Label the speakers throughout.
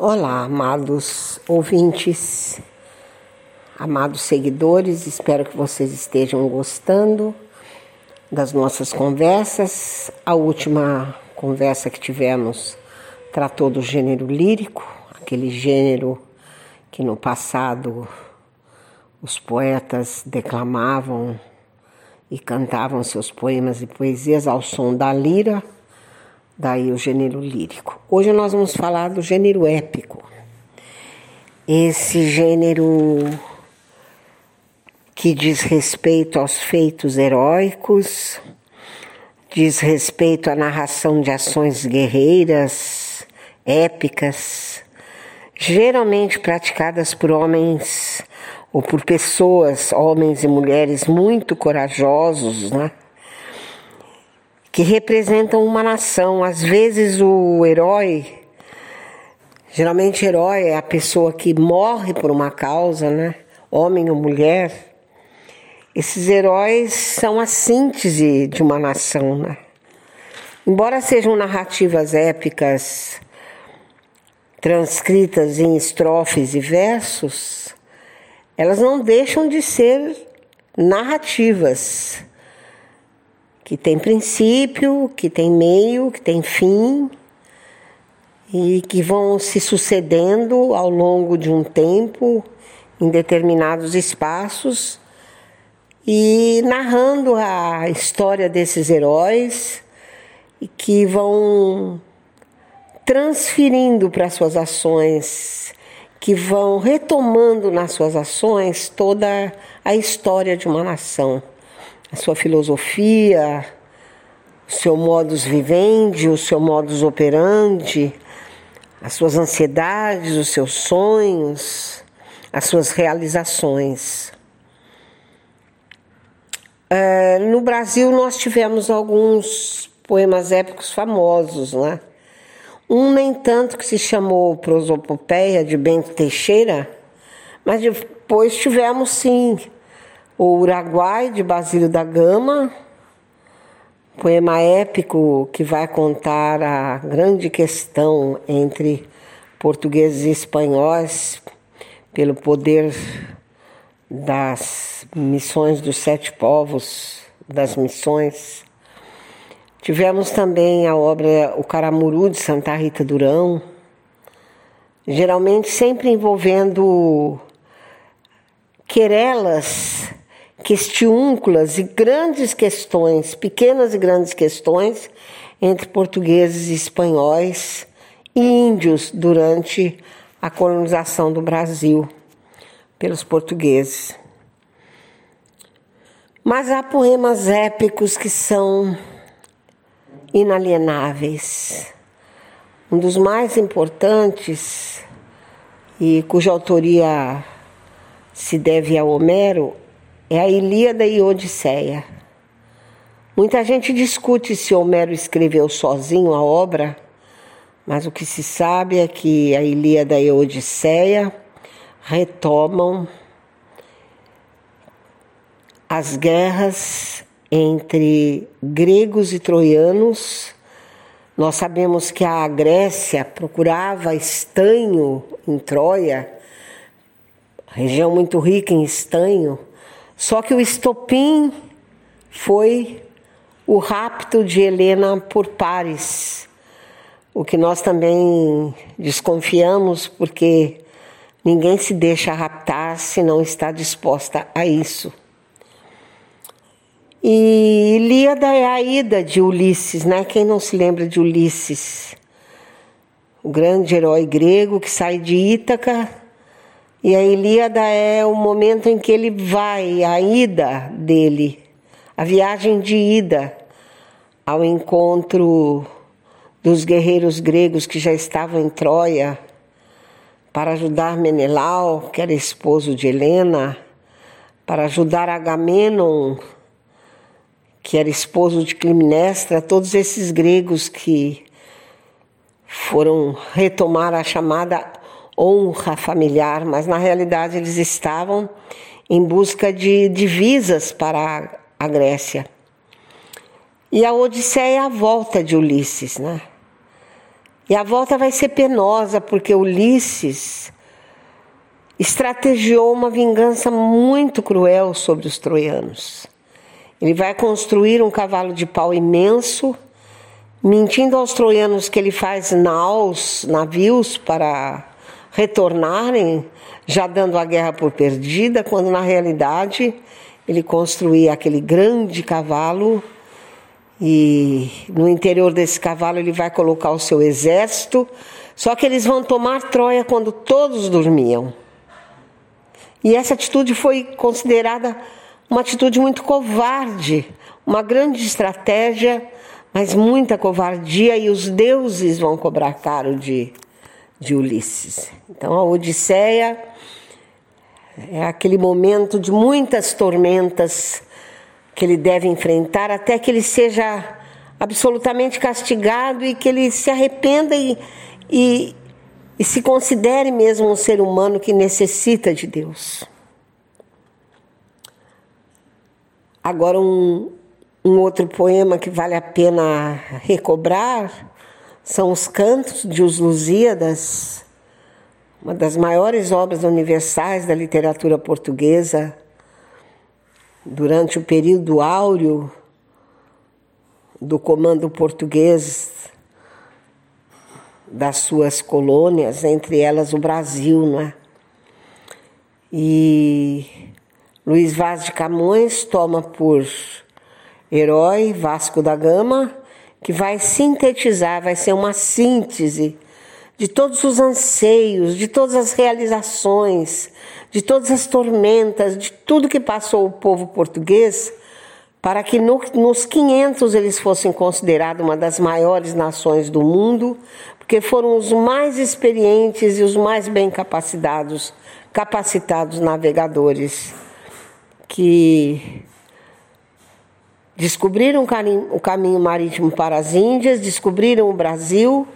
Speaker 1: Olá, amados ouvintes, amados seguidores, espero que vocês estejam gostando das nossas conversas. A última conversa que tivemos tratou do gênero lírico, aquele gênero que no passado os poetas declamavam e cantavam seus poemas e poesias ao som da lira daí o gênero lírico. Hoje nós vamos falar do gênero épico. Esse gênero que diz respeito aos feitos heróicos, diz respeito à narração de ações guerreiras, épicas, geralmente praticadas por homens ou por pessoas, homens e mulheres muito corajosos, né? Que representam uma nação. Às vezes o herói, geralmente herói é a pessoa que morre por uma causa, né? Homem ou mulher. Esses heróis são a síntese de uma nação, né? Embora sejam narrativas épicas transcritas em estrofes e versos, elas não deixam de ser narrativas que tem princípio, que tem meio, que tem fim e que vão se sucedendo ao longo de um tempo em determinados espaços e narrando a história desses heróis e que vão transferindo para suas ações, que vão retomando nas suas ações toda a história de uma nação a sua filosofia, o seu modus vivendi, o seu modus operandi, as suas ansiedades, os seus sonhos, as suas realizações. É, no Brasil nós tivemos alguns poemas épicos famosos, né? Um nem tanto que se chamou Prosopopeia de Bento Teixeira, mas depois tivemos sim o Uruguai, de Basílio da Gama, poema épico que vai contar a grande questão entre portugueses e espanhóis pelo poder das missões dos sete povos, das missões. Tivemos também a obra O Caramuru de Santa Rita Durão, geralmente sempre envolvendo querelas questiúnculas e grandes questões, pequenas e grandes questões, entre portugueses e espanhóis e índios durante a colonização do Brasil pelos portugueses. Mas há poemas épicos que são inalienáveis. Um dos mais importantes e cuja autoria se deve a Homero é a Ilíada e Odisseia. Muita gente discute se Homero escreveu sozinho a obra, mas o que se sabe é que a Ilíada e a Odisseia retomam as guerras entre gregos e troianos. Nós sabemos que a Grécia procurava estanho em Troia, região muito rica em estanho, só que o estopim foi o rapto de Helena por Paris, o que nós também desconfiamos, porque ninguém se deixa raptar se não está disposta a isso. E Ilíada é a ida de Ulisses, né? Quem não se lembra de Ulisses? O grande herói grego que sai de Ítaca e a Ilíada é o momento em que ele vai, a ida dele, a viagem de ida ao encontro dos guerreiros gregos que já estavam em Troia para ajudar Menelau, que era esposo de Helena, para ajudar Agamenon, que era esposo de Clitemnestra, todos esses gregos que foram retomar a chamada honra familiar, mas na realidade eles estavam em busca de divisas para a Grécia. E a Odisseia é a volta de Ulisses, né? E a volta vai ser penosa, porque Ulisses estrategiou uma vingança muito cruel sobre os troianos. Ele vai construir um cavalo de pau imenso, mentindo aos troianos que ele faz naus, navios para retornarem, já dando a guerra por perdida, quando na realidade ele construía aquele grande cavalo e no interior desse cavalo ele vai colocar o seu exército, só que eles vão tomar Troia quando todos dormiam. E essa atitude foi considerada uma atitude muito covarde, uma grande estratégia, mas muita covardia, e os deuses vão cobrar caro de, de Ulisses. Então a Odisseia é aquele momento de muitas tormentas que ele deve enfrentar até que ele seja absolutamente castigado e que ele se arrependa e, e, e se considere mesmo um ser humano que necessita de Deus. Agora, um, um outro poema que vale a pena recobrar são os Cantos de Os Lusíadas, uma das maiores obras universais da literatura portuguesa, durante o período áureo do comando português das suas colônias, entre elas o Brasil, não é? E Luiz Vaz de Camões toma por herói Vasco da Gama, que vai sintetizar, vai ser uma síntese de todos os anseios, de todas as realizações, de todas as tormentas, de tudo que passou o povo português, para que no, nos 500 eles fossem considerados uma das maiores nações do mundo, porque foram os mais experientes e os mais bem capacitados, capacitados navegadores que descobriram o caminho marítimo para as Índias, descobriram o Brasil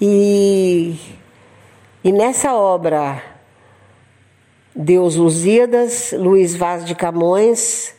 Speaker 1: e, e nessa obra, Deus Lusíadas, Luiz Vaz de Camões,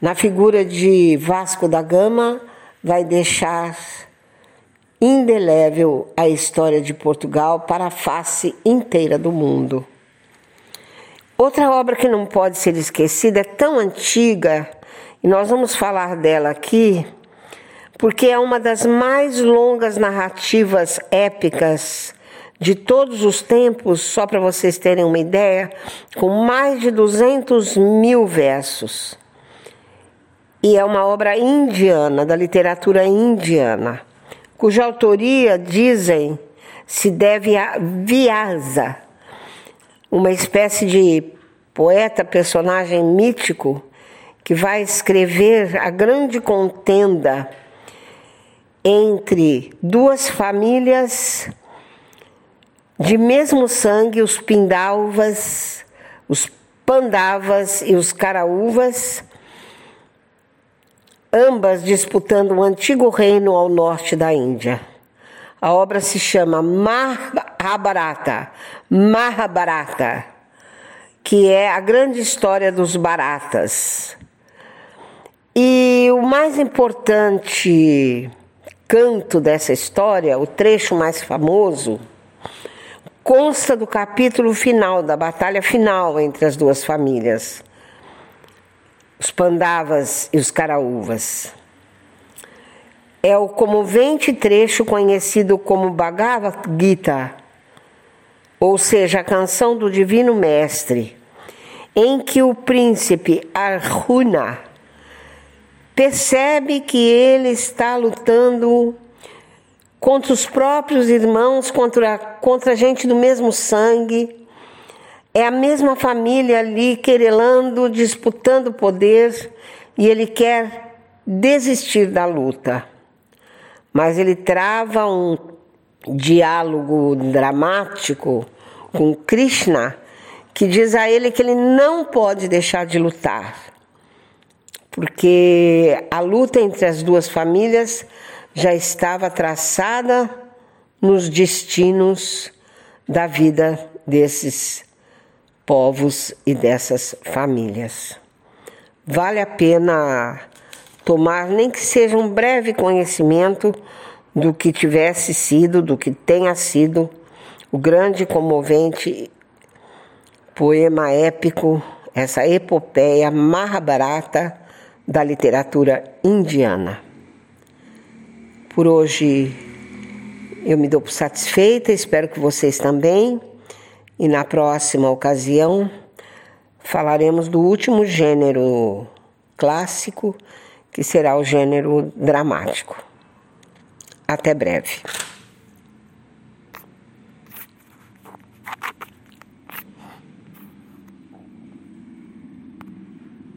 Speaker 1: na figura de Vasco da Gama, vai deixar indelével a história de Portugal para a face inteira do mundo. Outra obra que não pode ser esquecida é tão antiga, nós vamos falar dela aqui, porque é uma das mais longas narrativas épicas de todos os tempos, só para vocês terem uma ideia, com mais de 200 mil versos. E é uma obra indiana, da literatura indiana, cuja autoria, dizem, se deve a Vyasa, uma espécie de poeta, personagem mítico, que vai escrever a grande contenda entre duas famílias de mesmo sangue, os pindalvas, os pandavas e os caraúvas, ambas disputando um antigo reino ao norte da Índia. A obra se chama Mahabharata, Mahabharata, que é a grande história dos baratas. E o mais importante canto dessa história, o trecho mais famoso, consta do capítulo final, da batalha final entre as duas famílias, os Pandavas e os Caraúvas. É o comovente trecho conhecido como Bhagavad Gita, ou seja, a canção do Divino Mestre, em que o príncipe Arjuna percebe que ele está lutando contra os próprios irmãos, contra, contra gente do mesmo sangue. É a mesma família ali querelando, disputando poder e ele quer desistir da luta. Mas ele trava um diálogo dramático com Krishna que diz a ele que ele não pode deixar de lutar porque a luta entre as duas famílias já estava traçada nos destinos da vida desses povos e dessas famílias. Vale a pena tomar, nem que seja um breve conhecimento do que tivesse sido, do que tenha sido o grande comovente poema épico, essa epopeia Mahabharata da literatura indiana. Por hoje eu me dou por satisfeita, espero que vocês também. E na próxima ocasião falaremos do último gênero clássico, que será o gênero dramático. Até breve.